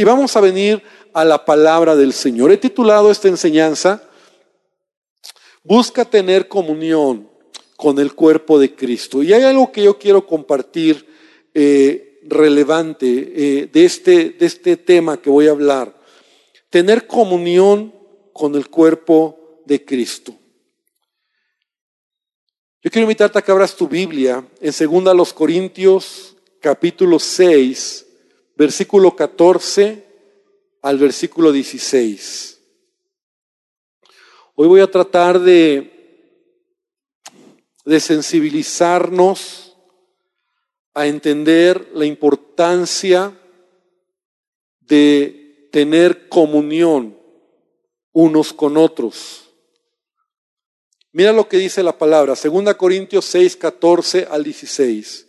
Y vamos a venir a la palabra del Señor. He titulado esta enseñanza, Busca tener comunión con el cuerpo de Cristo. Y hay algo que yo quiero compartir eh, relevante eh, de, este, de este tema que voy a hablar. Tener comunión con el cuerpo de Cristo. Yo quiero invitarte a que abras tu Biblia en 2 los Corintios capítulo 6, versículo 14 al versículo 16. Hoy voy a tratar de, de sensibilizarnos a entender la importancia de tener comunión unos con otros. Mira lo que dice la palabra, 2 Corintios 6, 14 al 16.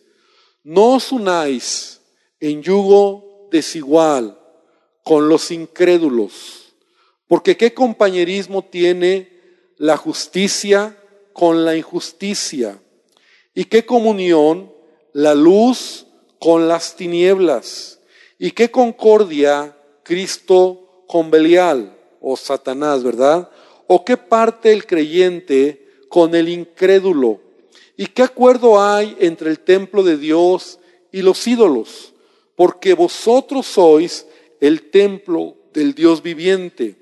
No os unáis en yugo desigual con los incrédulos, porque qué compañerismo tiene la justicia con la injusticia, y qué comunión la luz con las tinieblas, y qué concordia Cristo con Belial o Satanás, ¿verdad? ¿O qué parte el creyente con el incrédulo? ¿Y qué acuerdo hay entre el templo de Dios y los ídolos? Porque vosotros sois el templo del Dios viviente.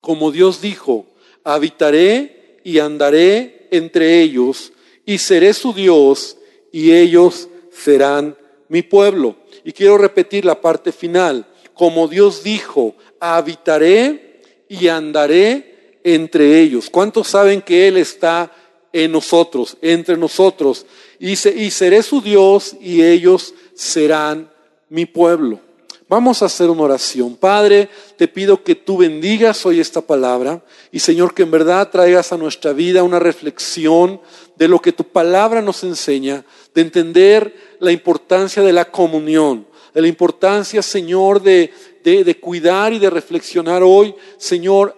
Como Dios dijo, habitaré y andaré entre ellos y seré su Dios y ellos serán mi pueblo. Y quiero repetir la parte final. Como Dios dijo, habitaré y andaré entre ellos. ¿Cuántos saben que Él está en nosotros, entre nosotros? Y, y seré su Dios y ellos serán mi pueblo. Vamos a hacer una oración. Padre, te pido que tú bendigas hoy esta palabra y Señor, que en verdad traigas a nuestra vida una reflexión de lo que tu palabra nos enseña, de entender la importancia de la comunión, de la importancia, Señor, de, de, cuidar y de reflexionar hoy, Señor,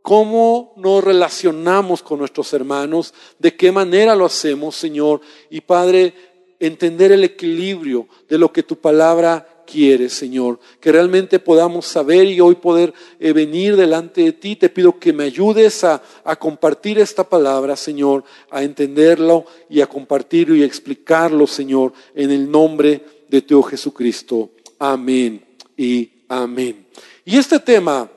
cómo nos relacionamos con nuestros hermanos, de qué manera lo hacemos, Señor. Y Padre, entender el equilibrio de lo que tu palabra quieres, Señor. Que realmente podamos saber y hoy poder eh, venir delante de ti. Te pido que me ayudes a, a, compartir esta palabra, Señor, a entenderlo y a compartirlo y a explicarlo, Señor, en el nombre de tu Jesucristo. Amén y amén. Y este tema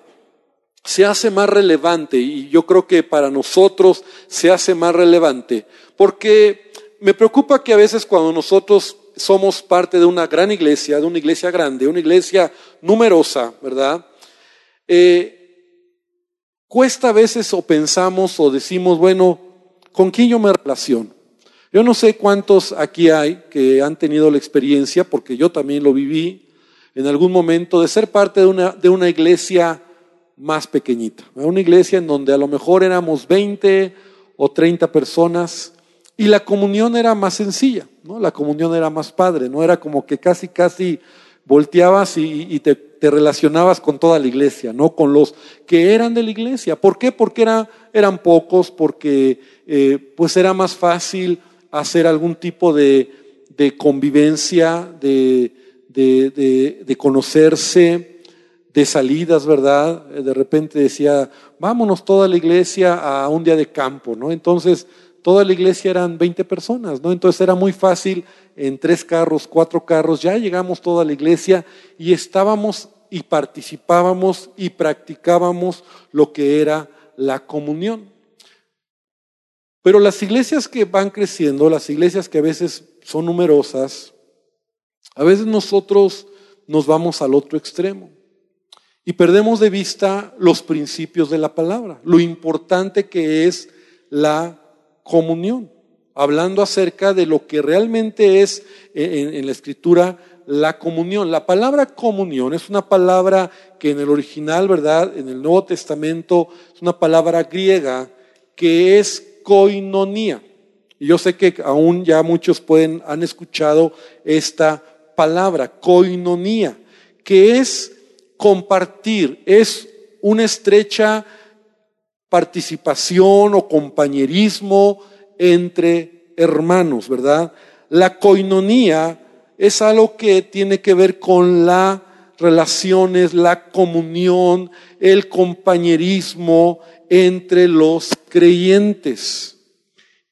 se hace más relevante y yo creo que para nosotros se hace más relevante porque me preocupa que a veces cuando nosotros somos parte de una gran iglesia, de una iglesia grande, una iglesia numerosa, ¿verdad? Eh, cuesta a veces o pensamos o decimos, bueno, ¿con quién yo me relaciono? Yo no sé cuántos aquí hay que han tenido la experiencia, porque yo también lo viví en algún momento, de ser parte de una, de una iglesia más pequeñita, una iglesia en donde a lo mejor éramos 20 o 30 personas y la comunión era más sencilla, ¿no? La comunión era más padre, no era como que casi, casi volteabas y, te, relacionabas con toda la iglesia, no con los que eran de la iglesia. ¿Por qué? Porque eran pocos, porque eh, pues era más fácil hacer algún tipo de, convivencia, de, de, conocerse, de salidas, ¿verdad? De repente decía, vámonos toda la iglesia a un día de campo, ¿no? Entonces, toda la iglesia eran 20 personas, ¿no? Entonces era muy fácil en tres carros, cuatro carros, ya llegamos toda la iglesia y estábamos y participábamos y practicábamos lo que era la comunión. Pero las iglesias que van creciendo, las iglesias que a veces son numerosas, a veces nosotros nos vamos al otro extremo y perdemos de vista los principios de la palabra, lo importante que es la comunión, hablando acerca de lo que realmente es en, la escritura la comunión. La palabra comunión es una palabra que en el original, ¿verdad? En el Nuevo Testamento es una palabra griega que es koinonía. Y yo sé que aún ya muchos pueden, han escuchado esta palabra, koinonía, que es compartir, es una estrecha participación o compañerismo entre hermanos, ¿verdad? La coinonía es algo que tiene que ver con la relaciones, la comunión, el compañerismo entre los creyentes.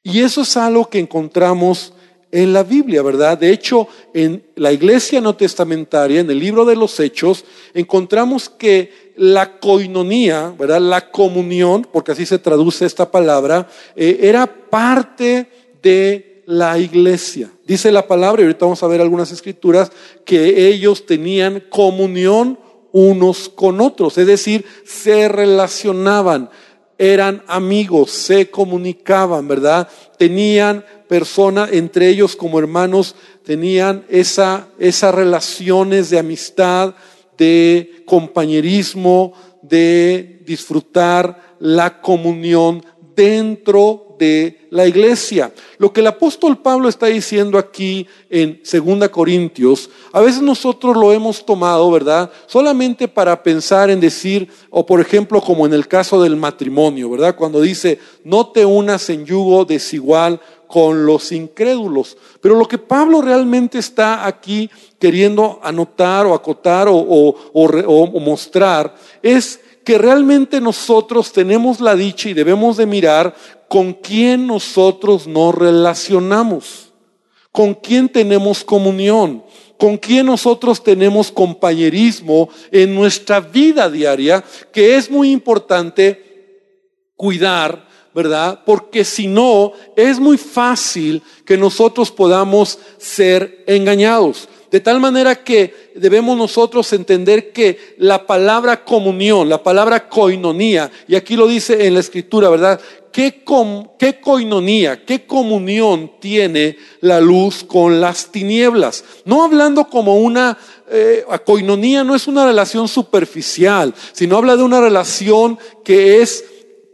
Y eso es algo que encontramos en la Biblia, ¿verdad? De hecho, en la iglesia no testamentaria, en el libro de los Hechos, encontramos que la coinonía, ¿verdad? La comunión, porque así se traduce esta palabra, eh, era parte de la iglesia. Dice la palabra, y ahorita vamos a ver algunas escrituras, que ellos tenían comunión unos con otros, es decir, se relacionaban, eran amigos, se comunicaban, ¿verdad? Tenían personas, entre ellos como hermanos, tenían esa, esas relaciones de amistad, de compañerismo, de disfrutar la comunión dentro de la iglesia. Lo que el apóstol Pablo está diciendo aquí en 2 Corintios, a veces nosotros lo hemos tomado, ¿verdad? Solamente para pensar en decir, o por ejemplo como en el caso del matrimonio, ¿verdad? Cuando dice, no te unas en yugo desigual con los incrédulos. Pero lo que Pablo realmente está aquí queriendo anotar o acotar o, mostrar es que realmente nosotros tenemos la dicha y debemos de mirar con quién nosotros nos relacionamos, con quién tenemos comunión, con quién nosotros tenemos compañerismo en nuestra vida diaria, que es muy importante cuidar ¿verdad? Porque si no, es muy fácil que nosotros podamos ser engañados. De tal manera que debemos nosotros entender que la palabra comunión, la palabra coinonía, y aquí lo dice en la escritura, ¿verdad? ¿Qué, coinonía, qué comunión tiene la luz con las tinieblas? No hablando como una eh, coinonía no es una relación superficial, sino habla de una relación que es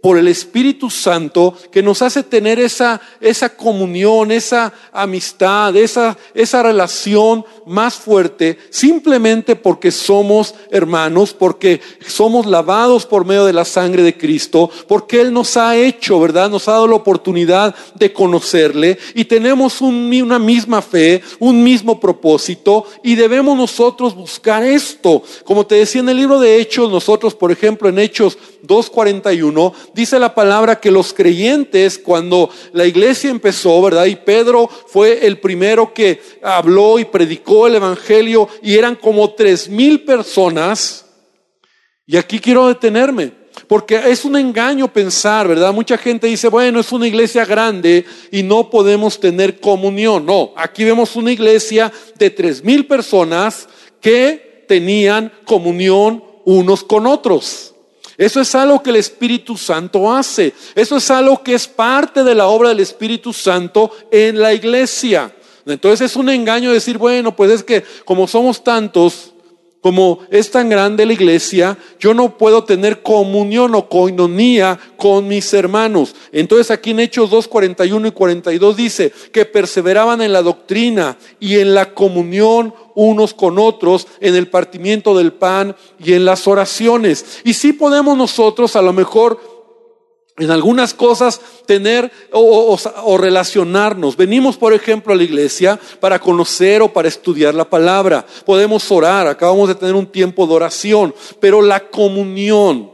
por el Espíritu Santo que nos hace tener esa, esa comunión, esa amistad, esa, esa relación más fuerte, simplemente porque somos hermanos, porque somos lavados por medio de la sangre de Cristo, porque Él nos ha hecho, ¿verdad? Nos ha dado la oportunidad de conocerle y tenemos una misma fe, un mismo propósito y debemos nosotros buscar esto. Como te decía en el libro de Hechos, nosotros, por ejemplo, en Hechos 2.41, dice la palabra que los creyentes, cuando la iglesia empezó, ¿verdad? Y Pedro fue el primero que habló y predicó el Evangelio y eran como tres mil personas. Y aquí quiero detenerme. Porque es un engaño pensar, ¿verdad? Mucha gente dice, bueno, es una iglesia grande y no podemos tener comunión. No, aquí vemos una iglesia de tres mil personas que tenían comunión unos con otros. Eso es algo que el Espíritu Santo hace. Eso es algo que es parte de la obra del Espíritu Santo en la iglesia. Entonces es un engaño decir, bueno, pues es que como somos tantos, como es tan grande la iglesia, yo no puedo tener comunión o coinonía con mis hermanos. Entonces aquí en Hechos 2, 41 y 42 dice que perseveraban en la doctrina y en la comunión unos con otros, en el partimiento del pan y en las oraciones. Y si podemos nosotros a lo mejor en algunas cosas tener o, relacionarnos. Venimos, por ejemplo, a la iglesia para conocer o para estudiar la palabra. Podemos orar, acabamos de tener un tiempo de oración, pero la comunión,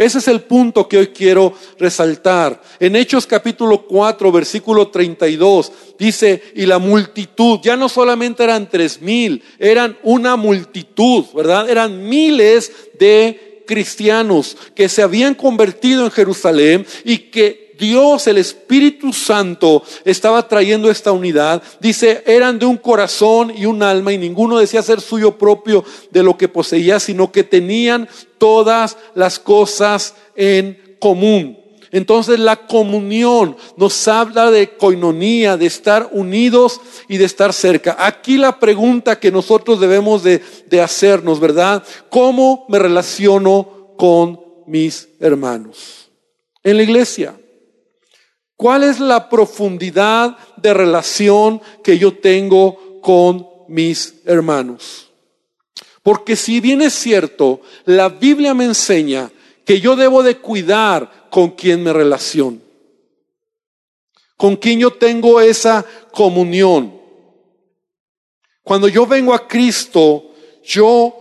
ese es el punto que hoy quiero resaltar. En Hechos capítulo 4, versículo 32, dice, y la multitud, ya no solamente eran tres mil, eran una multitud, ¿verdad? Eran miles de cristianos que se habían convertido en Jerusalén y que Dios, el Espíritu Santo, estaba trayendo esta unidad. Dice, eran de un corazón y un alma y ninguno decía ser suyo propio de lo que poseía, sino que tenían todas las cosas en común. Entonces la comunión nos habla de coinonía, de estar unidos y de estar cerca. Aquí la pregunta que nosotros debemos de, de hacernos, ¿verdad? ¿Cómo me relaciono con mis hermanos? En la iglesia. ¿Cuál es la profundidad de relación que yo tengo con mis hermanos? Porque si bien es cierto, la Biblia me enseña que yo debo de cuidar con quien me relaciono, con quien yo tengo esa comunión. Cuando yo vengo a Cristo, yo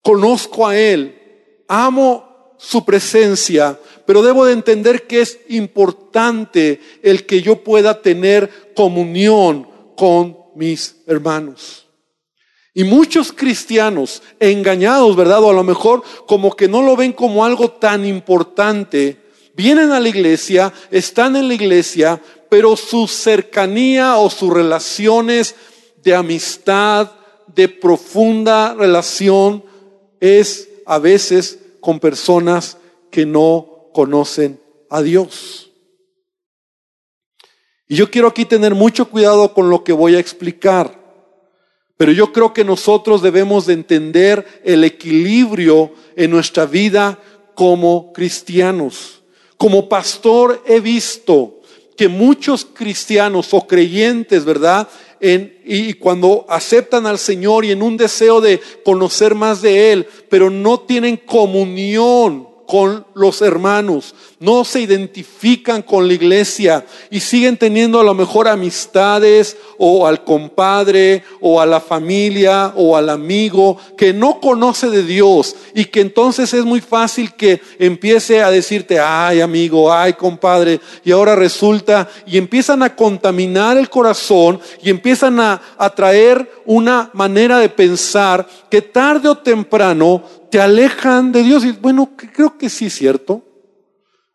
conozco a Él, amo su presencia, pero debo de entender que es importante el que yo pueda tener comunión con mis hermanos. Y muchos cristianos engañados, ¿verdad? O a lo mejor como que no lo ven como algo tan importante, vienen a la iglesia, están en la iglesia, pero su cercanía o sus relaciones de amistad, de profunda relación, es a veces con personas que no conocen a Dios. Y yo quiero aquí tener mucho cuidado con lo que voy a explicar, pero yo creo que nosotros debemos de entender el equilibrio en nuestra vida como cristianos. Como pastor he visto que muchos cristianos o creyentes, ¿verdad? En, y cuando aceptan al Señor y en un deseo de conocer más de Él, pero no tienen comunión con los hermanos, no se identifican con la iglesia y siguen teniendo a lo mejor amistades o al compadre o a la familia o al amigo que no conoce de Dios y que entonces es muy fácil que empiece a decirte, ay amigo, ay compadre, y ahora resulta, y empiezan a contaminar el corazón y empiezan a, a traer una manera de pensar que tarde o temprano te alejan de Dios. Y bueno, creo que sí es cierto.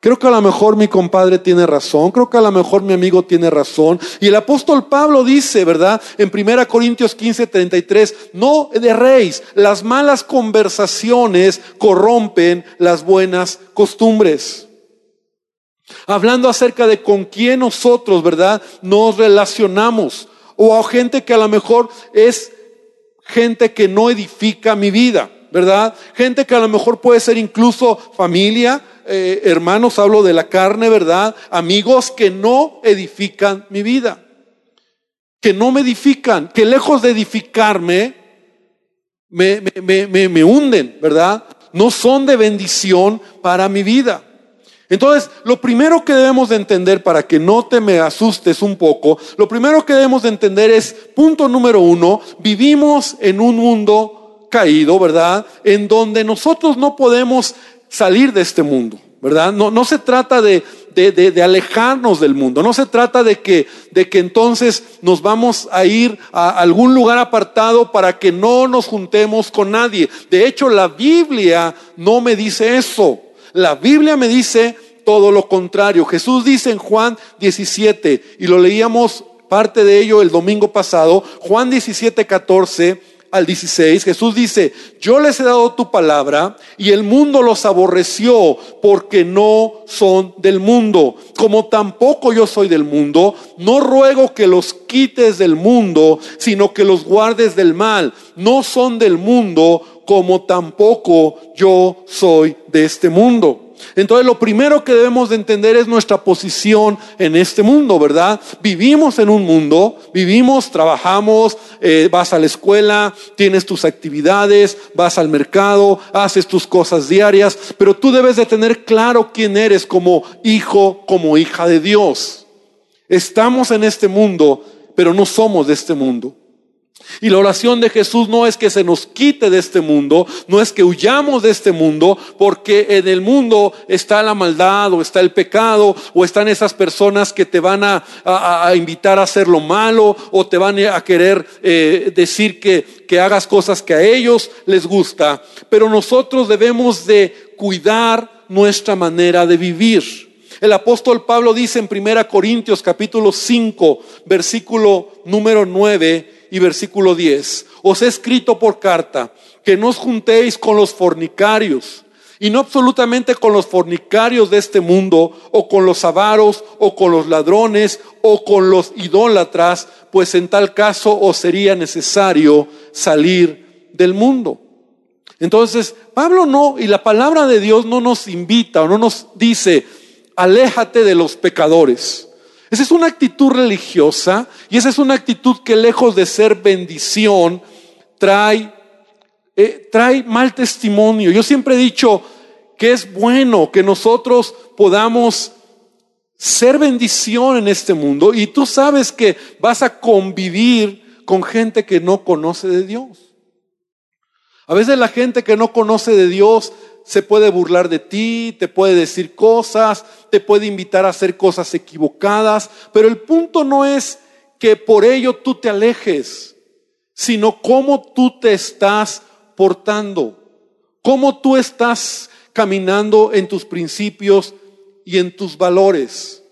Creo que a lo mejor mi compadre tiene razón, creo que a lo mejor mi amigo tiene razón. Y el apóstol Pablo dice, ¿verdad? En 1 Corintios 15, 33, no erréis, las malas conversaciones corrompen las buenas costumbres. Hablando acerca de con quién nosotros, ¿verdad? Nos relacionamos. O a gente que a lo mejor es gente que no edifica mi vida. ¿Verdad? Gente que a lo mejor puede ser incluso familia, eh, hermanos, hablo de la carne, ¿verdad? Amigos que no edifican mi vida, que no me edifican, que lejos de edificarme, me, me, me, me hunden, ¿verdad? No son de bendición para mi vida. Entonces, lo primero que debemos de entender para que no te me asustes un poco, lo primero que debemos de entender es, punto número uno, vivimos en un mundo caído, ¿verdad? En donde nosotros no podemos salir de este mundo, ¿verdad? No, no se trata de, de, de, alejarnos del mundo, no se trata de que, de que entonces nos vamos a ir a algún lugar apartado para que no nos juntemos con nadie. De hecho, la Biblia no me dice eso. La Biblia me dice todo lo contrario. Jesús dice en Juan 17, y lo leíamos parte de ello el domingo pasado, Juan 17, 14 al 16, Jesús dice, yo les he dado tu palabra y el mundo los aborreció porque no son del mundo. Como tampoco yo soy del mundo, no ruego que los quites del mundo, sino que los guardes del mal. No son del mundo como tampoco yo soy de este mundo. Entonces lo primero que debemos de entender es nuestra posición en este mundo, ¿verdad? Vivimos en un mundo, vivimos, trabajamos, eh, vas a la escuela, tienes tus actividades, vas al mercado, haces tus cosas diarias, pero tú debes de tener claro quién eres como hijo, como hija de Dios. Estamos en este mundo, pero no somos de este mundo. Y la oración de Jesús no es que se nos quite de este mundo, no es que huyamos de este mundo, porque en el mundo está la maldad o está el pecado o están esas personas que te van a, invitar a hacer lo malo o te van a querer eh, decir que, que hagas cosas que a ellos les gusta. Pero nosotros debemos de cuidar nuestra manera de vivir. El apóstol Pablo dice en 1 Corintios capítulo 5, versículo número 9, y versículo 10. Os he escrito por carta que no os juntéis con los fornicarios y no absolutamente con los fornicarios de este mundo o con los avaros o con los ladrones o con los idólatras, pues en tal caso os sería necesario salir del mundo. Entonces, Pablo no, y la palabra de Dios no nos invita o no nos dice, aléjate de los pecadores. Esa es una actitud religiosa y esa es una actitud que lejos de ser bendición, trae, eh, trae mal testimonio. Yo siempre he dicho que es bueno que nosotros podamos ser bendición en este mundo y tú sabes que vas a convivir con gente que no conoce de Dios. A veces la gente que no conoce de Dios se puede burlar de ti, te puede decir cosas, te puede invitar a hacer cosas equivocadas, pero el punto no es que por ello tú te alejes, sino cómo tú te estás portando, cómo tú estás caminando en tus principios y en tus valores.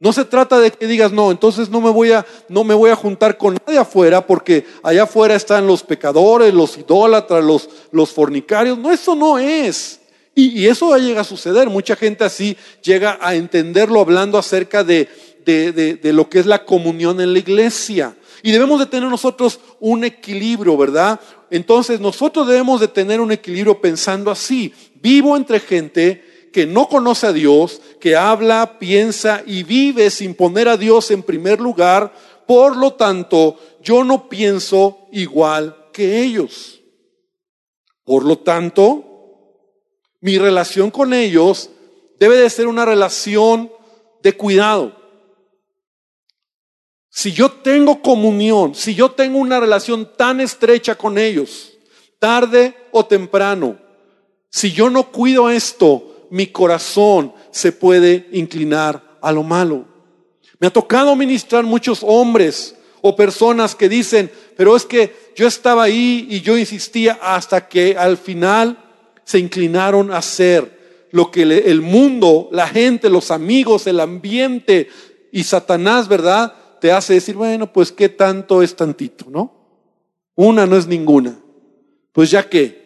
No se trata de que digas, no, entonces no me voy a, no me voy a juntar con nadie afuera porque allá afuera están los pecadores, los idólatras, los, los fornicarios. No, eso no es. Y, eso llega a suceder. Mucha gente así llega a entenderlo hablando acerca de, de, de, de lo que es la comunión en la iglesia. Y debemos de tener nosotros un equilibrio, ¿verdad? Entonces nosotros debemos de tener un equilibrio pensando así. Vivo entre gente que no conoce a Dios, que habla, piensa y vive sin poner a Dios en primer lugar, por lo tanto, yo no pienso igual que ellos. Por lo tanto, mi relación con ellos debe de ser una relación de cuidado. Si yo tengo comunión, si yo tengo una relación tan estrecha con ellos, tarde o temprano, si yo no cuido esto, mi corazón se puede inclinar a lo malo. Me ha tocado ministrar muchos hombres o personas que dicen, pero es que yo estaba ahí y yo insistía hasta que al final se inclinaron a hacer lo que el mundo, la gente, los amigos, el ambiente y Satanás, ¿verdad? Te hace decir, bueno, pues qué tanto es tantito, ¿no? Una no es ninguna. Pues ya que,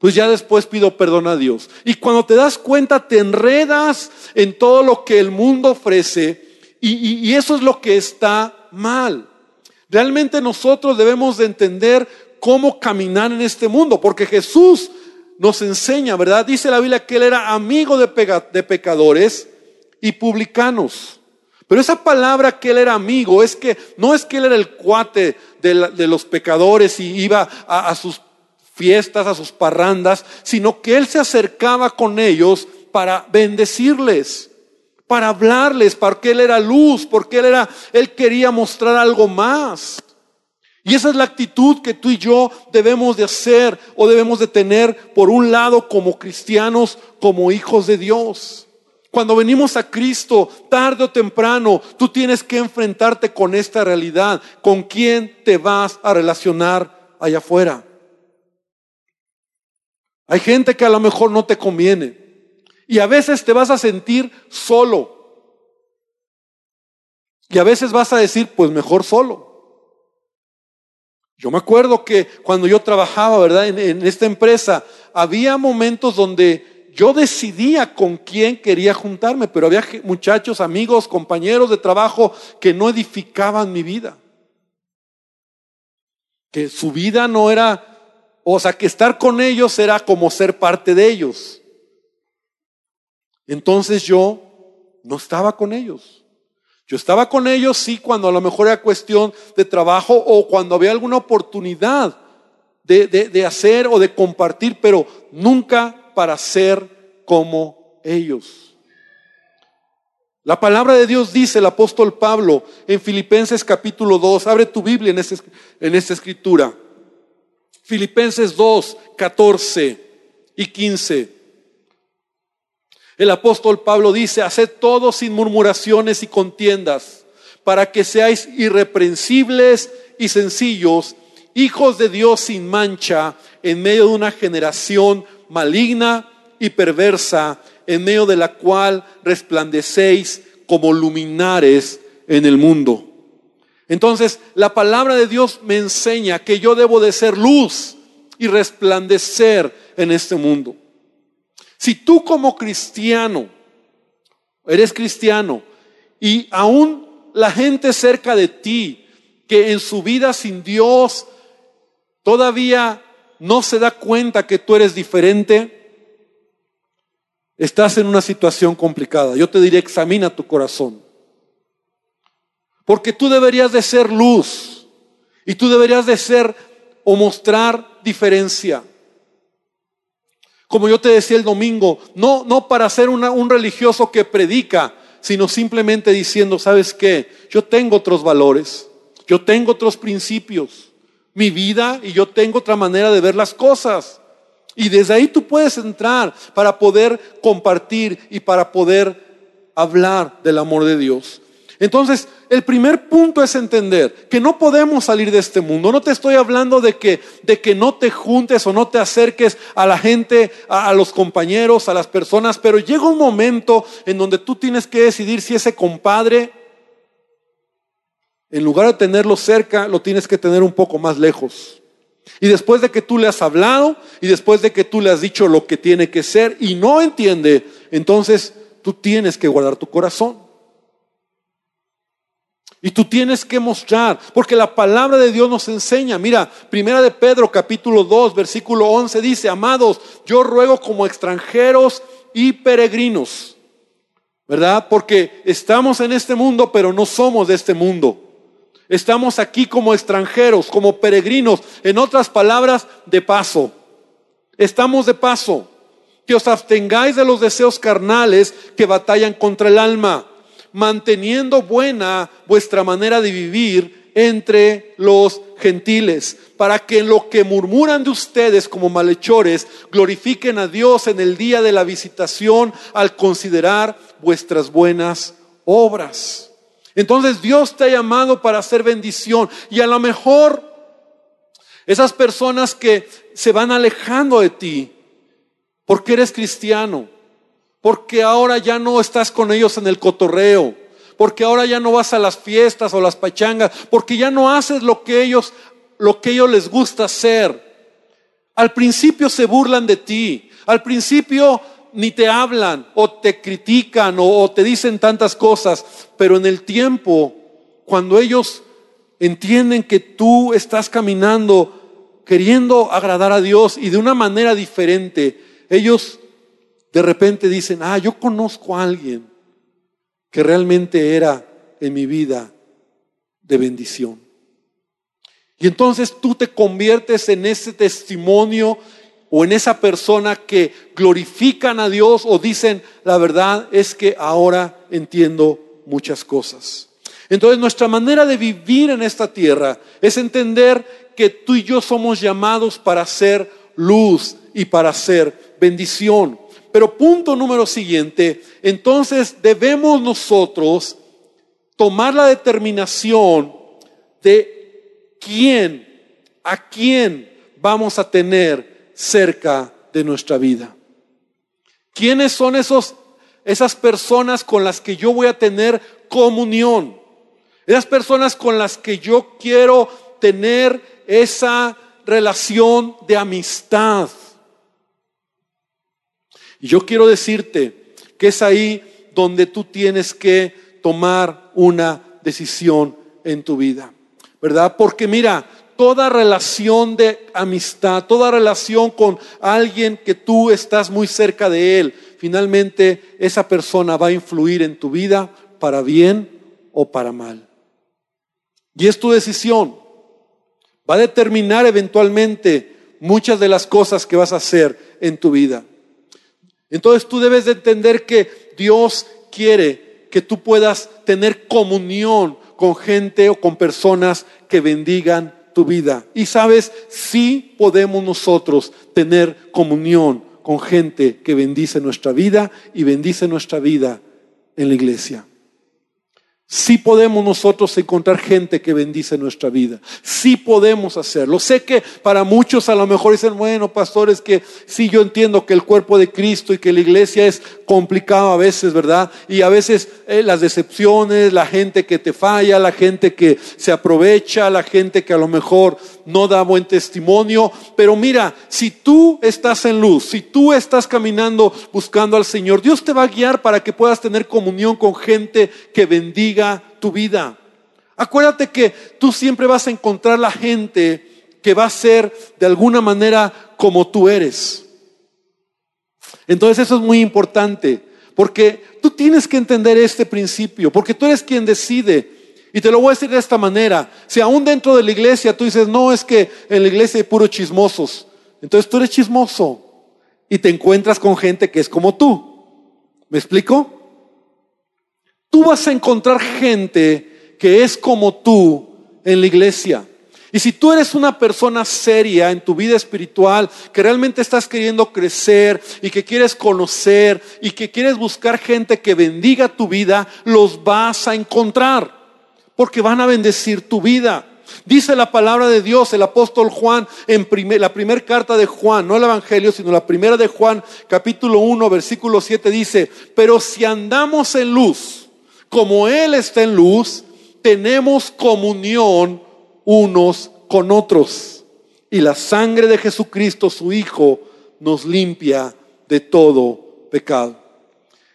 pues ya después pido perdón a Dios. Y cuando te das cuenta, te enredas en todo lo que el mundo ofrece y, eso es lo que está mal. Realmente nosotros debemos de entender cómo caminar en este mundo, porque Jesús nos enseña, ¿verdad? Dice la Biblia que él era amigo de, pecadores y publicanos. Pero esa palabra que él era amigo es que no es que él era el cuate de, los pecadores y iba a, a sus fiestas, a sus parrandas, sino que Él se acercaba con ellos para bendecirles, para hablarles, porque Él era luz, porque Él era, Él quería mostrar algo más. Y esa es la actitud que tú y yo debemos de hacer o debemos de tener, por un lado, como cristianos, como hijos de Dios. Cuando venimos a Cristo, tarde o temprano, tú tienes que enfrentarte con esta realidad. ¿Con quién te vas a relacionar allá afuera? Hay gente que a lo mejor no te conviene. Y a veces te vas a sentir solo. Y a veces vas a decir, pues mejor solo. Yo me acuerdo que cuando yo trabajaba, ¿verdad? En, esta empresa, había momentos donde yo decidía con quién quería juntarme, pero había muchachos, amigos, compañeros de trabajo que no edificaban mi vida. Que su vida no era o sea, que estar con ellos era como ser parte de ellos. Entonces yo no estaba con ellos. Yo estaba con ellos, sí, cuando a lo mejor era cuestión de trabajo o cuando había alguna oportunidad de, de hacer o de compartir, pero nunca para ser como ellos. La palabra de Dios dice el apóstol Pablo en Filipenses capítulo 2, abre tu Biblia en, en esta escritura. Filipenses 2, 14 y 15. El apóstol Pablo dice, haced todo sin murmuraciones y contiendas, para que seáis irreprensibles y sencillos, hijos de Dios sin mancha, en medio de una generación maligna y perversa, en medio de la cual resplandecéis como luminares en el mundo. Entonces, la palabra de Dios me enseña que yo debo de ser luz y resplandecer en este mundo. Si tú como cristiano, eres cristiano, y aún la gente cerca de ti, que en su vida sin Dios todavía no se da cuenta que tú eres diferente, estás en una situación complicada. Yo te diré, examina tu corazón. Porque tú deberías de ser luz y tú deberías de ser o mostrar diferencia. Como yo te decía el domingo, no, no para ser un religioso que predica, sino simplemente diciendo, ¿sabes qué? Yo tengo otros valores, yo tengo otros principios, mi vida y yo tengo otra manera de ver las cosas. Y desde ahí tú puedes entrar para poder compartir y para poder hablar del amor de Dios. Entonces, el primer punto es entender que no podemos salir de este mundo. No te estoy hablando de que, de que no te juntes o no te acerques a la gente, a, a los compañeros, a las personas, pero llega un momento en donde tú tienes que decidir si ese compadre, en lugar de tenerlo cerca, lo tienes que tener un poco más lejos. Y después de que tú le has hablado y después de que tú le has dicho lo que tiene que ser y no entiende, entonces tú tienes que guardar tu corazón. Y tú tienes que mostrar, porque la palabra de Dios nos enseña. Mira, primera de Pedro capítulo 2, versículo 11 dice, amados, yo ruego como extranjeros y peregrinos, ¿verdad? Porque estamos en este mundo, pero no somos de este mundo. Estamos aquí como extranjeros, como peregrinos, en otras palabras, de paso. Estamos de paso. Que os abstengáis de los deseos carnales que batallan contra el alma manteniendo buena vuestra manera de vivir entre los gentiles, para que en lo que murmuran de ustedes como malhechores, glorifiquen a Dios en el día de la visitación al considerar vuestras buenas obras. Entonces Dios te ha llamado para hacer bendición y a lo mejor esas personas que se van alejando de ti porque eres cristiano, porque ahora ya no estás con ellos en el cotorreo, porque ahora ya no vas a las fiestas o las pachangas, porque ya no haces lo que ellos lo que ellos les gusta hacer. Al principio se burlan de ti, al principio ni te hablan o te critican o, o te dicen tantas cosas, pero en el tiempo, cuando ellos entienden que tú estás caminando queriendo agradar a Dios y de una manera diferente, ellos de repente dicen, ah, yo conozco a alguien que realmente era en mi vida de bendición. Y entonces tú te conviertes en ese testimonio o en esa persona que glorifican a Dios o dicen, la verdad es que ahora entiendo muchas cosas. Entonces nuestra manera de vivir en esta tierra es entender que tú y yo somos llamados para ser luz y para ser bendición. Pero punto número siguiente, entonces debemos nosotros tomar la determinación de quién, a quién vamos a tener cerca de nuestra vida. ¿Quiénes son esos, esas personas con las que yo voy a tener comunión? Esas personas con las que yo quiero tener esa relación de amistad. Y yo quiero decirte que es ahí donde tú tienes que tomar una decisión en tu vida, ¿verdad? Porque mira, toda relación de amistad, toda relación con alguien que tú estás muy cerca de él, finalmente esa persona va a influir en tu vida para bien o para mal. Y es tu decisión. Va a determinar eventualmente muchas de las cosas que vas a hacer en tu vida. Entonces tú debes de entender que Dios quiere que tú puedas tener comunión con gente o con personas que bendigan tu vida. Y sabes, sí podemos nosotros tener comunión con gente que bendice nuestra vida y bendice nuestra vida en la iglesia. Sí podemos nosotros encontrar gente que bendice nuestra vida. Sí podemos hacerlo. Sé que para muchos a lo mejor dicen, bueno, pastores, que sí yo entiendo que el cuerpo de Cristo y que la iglesia es complicado a veces, ¿verdad? Y a veces eh, las decepciones, la gente que te falla, la gente que se aprovecha, la gente que a lo mejor no da buen testimonio. Pero mira, si tú estás en luz, si tú estás caminando buscando al Señor, Dios te va a guiar para que puedas tener comunión con gente que bendiga tu vida. Acuérdate que tú siempre vas a encontrar la gente que va a ser de alguna manera como tú eres. Entonces eso es muy importante, porque tú tienes que entender este principio, porque tú eres quien decide. Y te lo voy a decir de esta manera, si aún dentro de la iglesia tú dices, no, es que en la iglesia hay puros chismosos, entonces tú eres chismoso y te encuentras con gente que es como tú. ¿Me explico? Tú vas a encontrar gente que es como tú en la iglesia. Y si tú eres una persona seria en tu vida espiritual, que realmente estás queriendo crecer y que quieres conocer y que quieres buscar gente que bendiga tu vida, los vas a encontrar, porque van a bendecir tu vida. Dice la palabra de Dios, el apóstol Juan, en la primera carta de Juan, no el Evangelio, sino la primera de Juan, capítulo 1, versículo 7, dice, pero si andamos en luz, como Él está en luz, tenemos comunión unos con otros. Y la sangre de Jesucristo, su Hijo, nos limpia de todo pecado.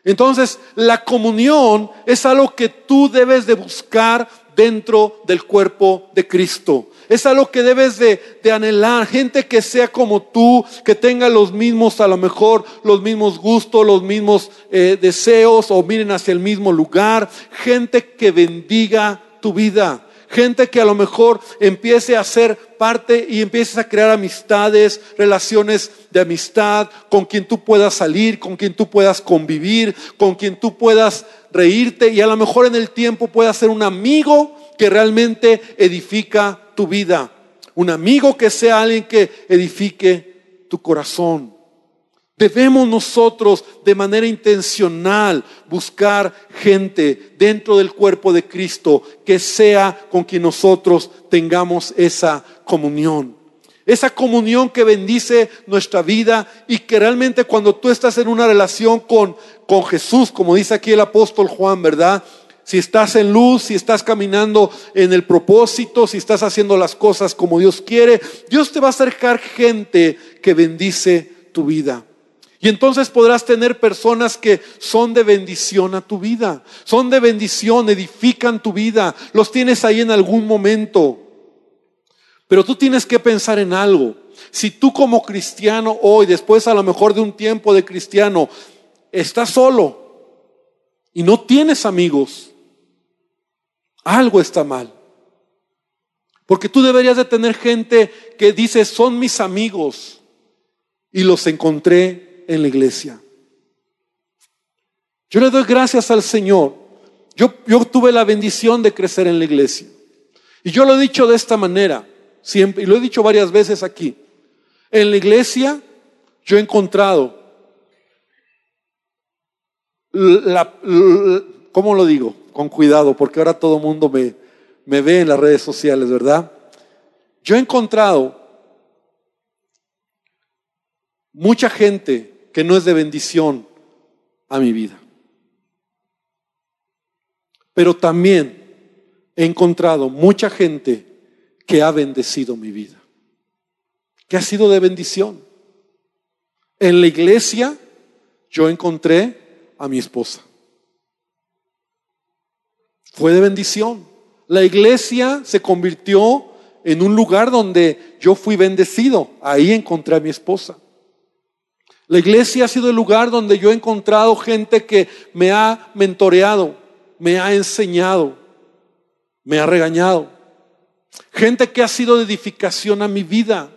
Entonces, la comunión es algo que tú debes de buscar dentro del cuerpo de Cristo. Es algo que debes de, anhelar. Gente que sea como tú, que tenga los mismos, a lo mejor, los mismos gustos, los mismos eh, deseos o miren hacia el mismo lugar. Gente que bendiga tu vida. Gente que a lo mejor empiece a ser parte y empieces a crear amistades, relaciones de amistad, con quien tú puedas salir, con quien tú puedas convivir, con quien tú puedas reírte y a lo mejor en el tiempo puedas ser un amigo que realmente edifica tu vida. Un amigo que sea alguien que edifique tu corazón. Debemos nosotros de manera intencional buscar gente dentro del cuerpo de Cristo que sea con quien nosotros tengamos esa comunión. Esa comunión que bendice nuestra vida y que realmente cuando tú estás en una relación con, con Jesús, como dice aquí el apóstol Juan, ¿verdad? Si estás en luz, si estás caminando en el propósito, si estás haciendo las cosas como Dios quiere, Dios te va a acercar gente que bendice tu vida. Y entonces podrás tener personas que son de bendición a tu vida, son de bendición, edifican tu vida, los tienes ahí en algún momento. Pero tú tienes que pensar en algo. Si tú como cristiano hoy, después a lo mejor de un tiempo de cristiano, estás solo y no tienes amigos, algo está mal. Porque tú deberías de tener gente que dice, son mis amigos y los encontré en la iglesia. Yo le doy gracias al Señor. Yo, yo tuve la bendición de crecer en la iglesia. Y yo lo he dicho de esta manera, siempre, y lo he dicho varias veces aquí. En la iglesia yo he encontrado la, ¿cómo lo digo? Con cuidado, porque ahora todo el mundo me, me ve en las redes sociales, ¿verdad? Yo he encontrado mucha gente que no es de bendición a mi vida. Pero también he encontrado mucha gente que ha bendecido mi vida, que ha sido de bendición. En la iglesia yo encontré a mi esposa. Fue de bendición. La iglesia se convirtió en un lugar donde yo fui bendecido. Ahí encontré a mi esposa. La iglesia ha sido el lugar donde yo he encontrado gente que me ha mentoreado, me ha enseñado, me ha regañado. Gente que ha sido de edificación a mi vida.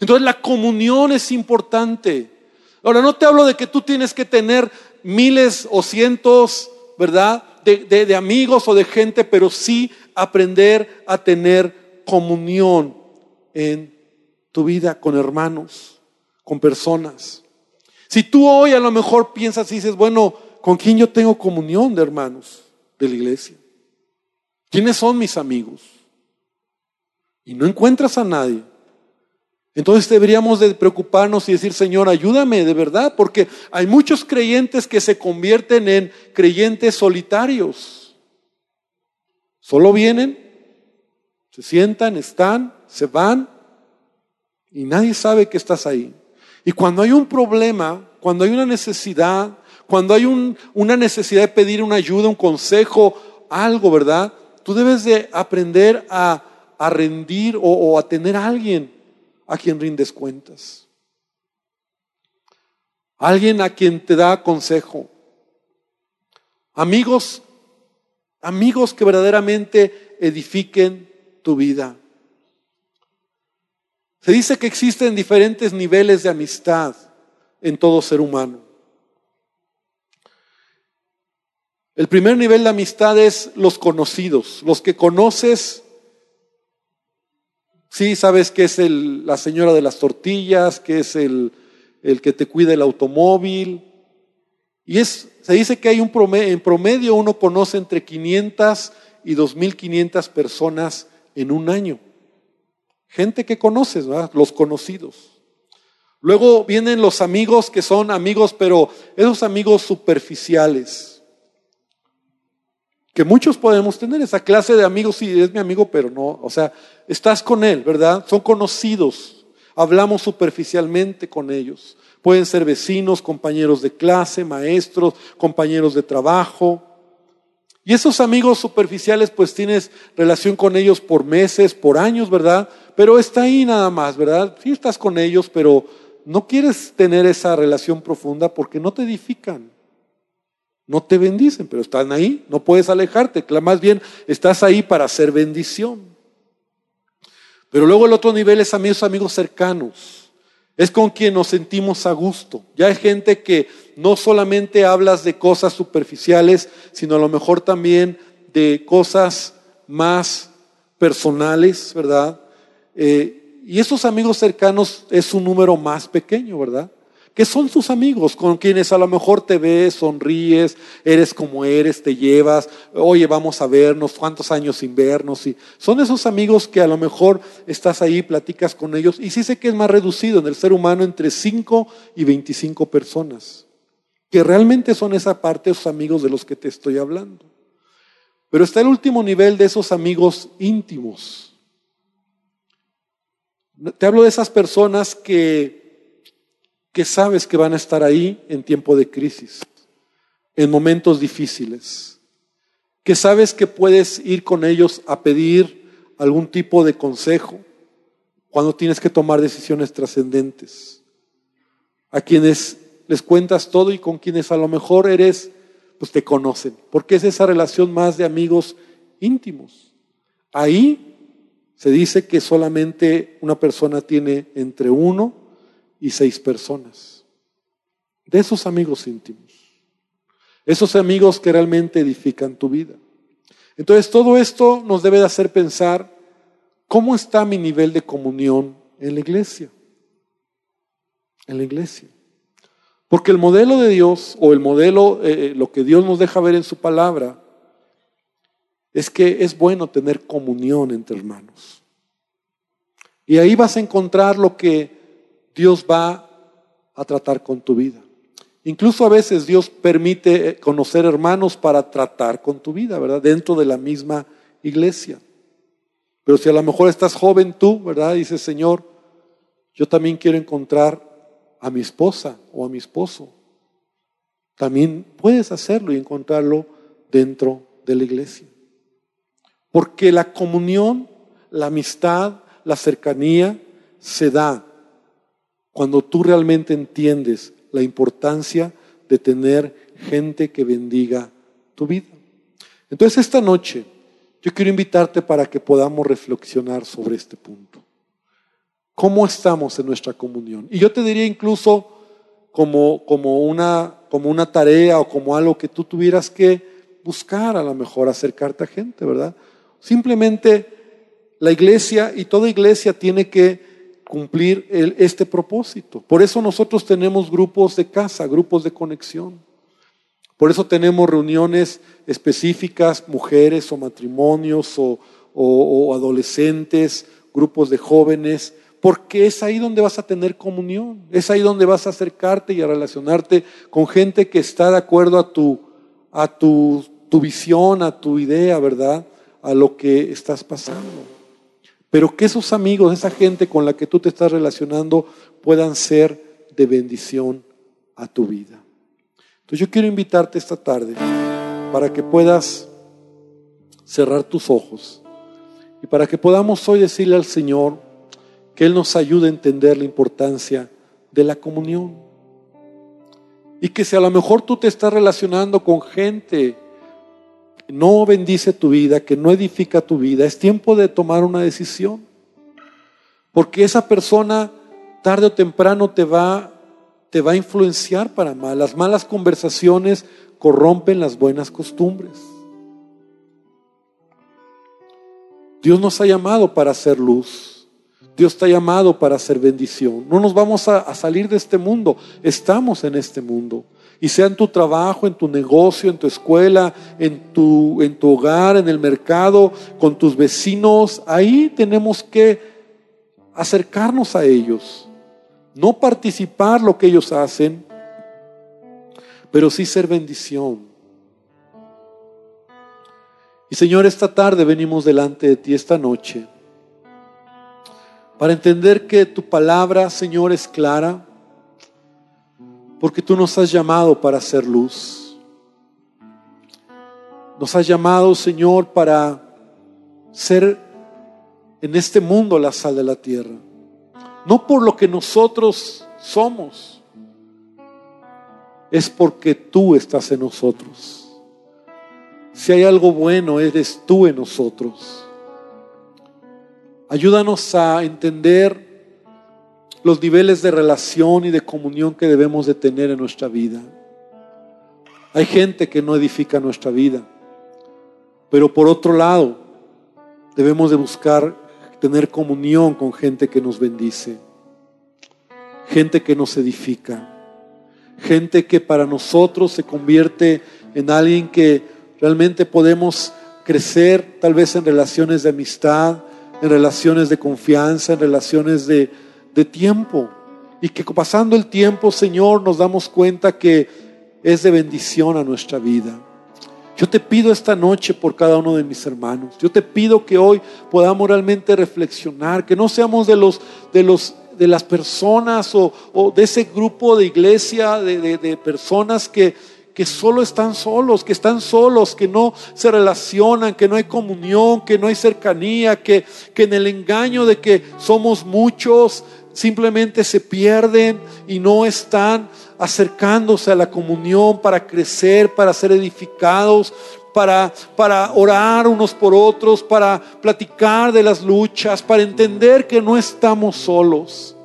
Entonces la comunión es importante. Ahora no te hablo de que tú tienes que tener miles o cientos, ¿verdad? De, de amigos o de gente, pero sí aprender a tener comunión en tu vida con hermanos, con personas. Si tú hoy a lo mejor piensas y dices, bueno, ¿con quién yo tengo comunión de hermanos de la iglesia? ¿Quiénes son mis amigos? Y no encuentras a nadie. Entonces deberíamos de preocuparnos y decir, Señor, ayúdame de verdad, porque hay muchos creyentes que se convierten en creyentes solitarios. Solo vienen, se sientan, están, se van y nadie sabe que estás ahí. Y cuando hay un problema, cuando hay una necesidad, cuando hay una necesidad de pedir una ayuda, un consejo, algo, ¿verdad? Tú debes de aprender a, rendir o, o a tener a alguien a quien rindes cuentas. Alguien a quien te da consejo. Amigos, amigos que verdaderamente edifiquen tu vida. Se dice que existen diferentes niveles de amistad en todo ser humano. El primer nivel de amistad es los conocidos, los que conoces Sí, sabes que es el, la señora de las tortillas, que es el, el que te cuida el automóvil. Y es, se dice que hay un promedio, en promedio uno conoce entre 500 y 2.500 personas en un año. Gente que conoces, ¿verdad? los conocidos. Luego vienen los amigos que son amigos, pero esos amigos superficiales. Que muchos podemos tener esa clase de amigos, sí, es mi amigo, pero no, o sea, estás con él, ¿verdad? Son conocidos, hablamos superficialmente con ellos. Pueden ser vecinos, compañeros de clase, maestros, compañeros de trabajo. Y esos amigos superficiales, pues tienes relación con ellos por meses, por años, ¿verdad? Pero está ahí nada más, ¿verdad? Sí estás con ellos, pero no quieres tener esa relación profunda porque no te edifican. No te bendicen, pero están ahí, no puedes alejarte, más bien estás ahí para hacer bendición. Pero luego el otro nivel es amigos, amigos cercanos. Es con quien nos sentimos a gusto. Ya hay gente que no solamente hablas de cosas superficiales, sino a lo mejor también de cosas más personales, ¿verdad? Eh, y esos amigos cercanos es un número más pequeño, ¿verdad? Que son tus amigos con quienes a lo mejor te ves, sonríes, eres como eres, te llevas, oye, vamos a vernos, cuántos años sin vernos. Son esos amigos que a lo mejor estás ahí, platicas con ellos. Y sí sé que es más reducido en el ser humano entre 5 y 25 personas, que realmente son esa parte, esos amigos de los que te estoy hablando. Pero está el último nivel de esos amigos íntimos. Te hablo de esas personas que que sabes que van a estar ahí en tiempo de crisis, en momentos difíciles, que sabes que puedes ir con ellos a pedir algún tipo de consejo cuando tienes que tomar decisiones trascendentes, a quienes les cuentas todo y con quienes a lo mejor eres, pues te conocen, porque es esa relación más de amigos íntimos. Ahí se dice que solamente una persona tiene entre uno y seis personas. De esos amigos íntimos. Esos amigos que realmente edifican tu vida. Entonces todo esto nos debe de hacer pensar cómo está mi nivel de comunión en la iglesia. En la iglesia. Porque el modelo de Dios o el modelo, eh, eh, lo que Dios nos deja ver en su palabra, es que es bueno tener comunión entre hermanos. Y ahí vas a encontrar lo que Dios va a tratar con tu vida. Incluso a veces Dios permite eh, conocer hermanos para tratar con tu vida, ¿verdad? Dentro de la misma iglesia. Pero si a lo mejor estás joven tú, ¿verdad? Dices, Señor, yo también quiero encontrar a mi esposa o a mi esposo. También puedes hacerlo y encontrarlo dentro de la iglesia. Porque la comunión, la amistad, la cercanía se da cuando tú realmente entiendes la importancia de tener gente que bendiga tu vida. Entonces esta noche yo quiero invitarte para que podamos reflexionar sobre este punto. ¿Cómo estamos en nuestra comunión? Y yo te diría incluso como, como, una, como una tarea o como algo que tú tuvieras que buscar a lo mejor, acercarte a gente, ¿verdad? Simplemente la iglesia y toda iglesia tiene que cumplir este propósito. Por eso nosotros tenemos grupos de casa, grupos de conexión. Por eso tenemos reuniones específicas, mujeres o matrimonios o, o adolescentes, grupos de jóvenes, porque es ahí donde vas a tener comunión, es ahí donde vas a acercarte y a relacionarte con gente que está de acuerdo a tu, a tu, tu visión, a tu idea, ¿verdad? A lo que estás pasando pero que esos amigos, esa gente con la que tú te estás relacionando puedan ser de bendición a tu vida. Entonces yo quiero invitarte esta tarde para que puedas cerrar tus ojos y para que podamos hoy decirle al Señor que Él nos ayude a entender la importancia de la comunión. Y que si a lo mejor tú te estás relacionando con gente no bendice tu vida, que no edifica tu vida, es tiempo de tomar una decisión. Porque esa persona tarde o temprano te va, te va a influenciar para mal. Las malas conversaciones corrompen las buenas costumbres. Dios nos ha llamado para hacer luz. Dios te ha llamado para hacer bendición. No nos vamos a, salir de este mundo, estamos en este mundo. Y sea en tu trabajo, en tu negocio, en tu escuela, en tu, en tu hogar, en el mercado, con tus vecinos, ahí tenemos que acercarnos a ellos. No participar lo que ellos hacen, pero sí ser bendición. Y Señor, esta tarde venimos delante de ti, esta noche para entender que tu palabra, Señor, es clara, porque tú nos has llamado para hacer luz. Nos has llamado, Señor, para ser en este mundo la sal de la tierra. No por lo que nosotros somos, es porque tú estás en nosotros. Si hay algo bueno, eres tú en nosotros. Ayúdanos a entender los niveles de relación y de comunión que debemos de tener en nuestra vida. Hay gente que no edifica nuestra vida, pero por otro lado, debemos de buscar tener comunión con gente que nos bendice, gente que nos edifica, gente que para nosotros se convierte en alguien que realmente podemos crecer tal vez en relaciones de amistad, en relaciones de confianza, en relaciones de, tiempo. Y que pasando el tiempo, Señor, nos damos cuenta que es de bendición a nuestra vida. Yo te pido esta noche por cada uno de mis hermanos. Yo te pido que hoy podamos realmente reflexionar, que no seamos de los de los de las personas o, de ese grupo de iglesia, de, de personas que, que solo están solos, que están solos, que no se relacionan, que no hay comunión, que no hay cercanía, que, que en el engaño de que somos muchos simplemente se pierden y no están acercándose a la comunión para crecer, para ser edificados, para, para orar unos por otros, para platicar de las luchas, para entender que no estamos solos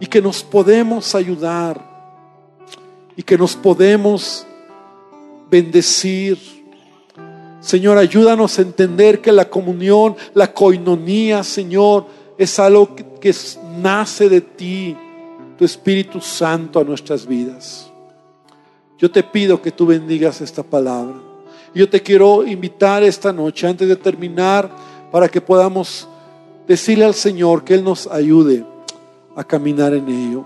y que nos podemos ayudar y que nos podemos bendecir. Señor, ayúdanos a entender que la comunión, la coinonía, Señor, es algo que, nace de ti, tu Espíritu Santo a nuestras vidas. Yo te pido que tú bendigas esta palabra. Yo te quiero invitar esta noche, antes de terminar, para que podamos decirle al Señor que Él nos ayude a caminar en ello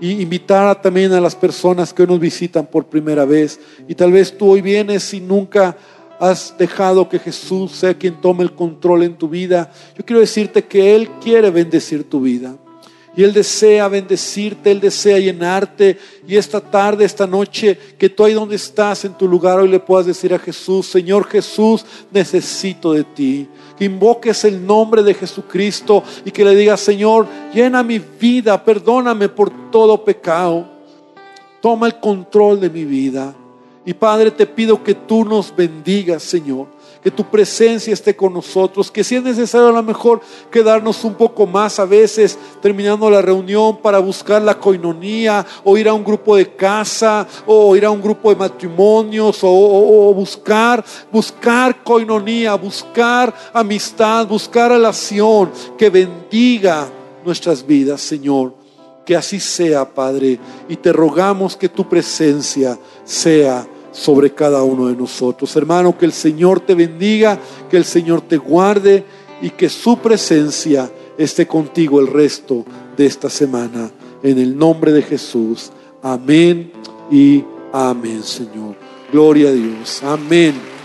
y invitar también a las personas que hoy nos visitan por primera vez. Y tal vez tú hoy vienes y nunca has dejado que Jesús sea quien tome el control en tu vida. Yo quiero decirte que Él quiere bendecir tu vida. Y Él desea bendecirte, Él desea llenarte. Y esta tarde, esta noche, que tú ahí donde estás en tu lugar, hoy le puedas decir a Jesús, Señor Jesús, necesito de ti que invoques el nombre de Jesucristo y que le digas, Señor, llena mi vida, perdóname por todo pecado. Toma el control de mi vida. Y Padre, te pido que tú nos bendigas, Señor que tu presencia esté con nosotros, que si es necesario a lo mejor quedarnos un poco más a veces terminando la reunión para buscar la coinonía o ir a un grupo de casa o ir a un grupo de matrimonios o, buscar, buscar coinonía, buscar amistad, buscar relación que bendiga nuestras vidas, Señor. Que así sea, Padre, y te rogamos que tu presencia sea sobre cada uno de nosotros. Hermano, que el Señor te bendiga, que el Señor te guarde y que su presencia esté contigo el resto de esta semana. En el nombre de Jesús. Amén y amén, Señor. Gloria a Dios. Amén.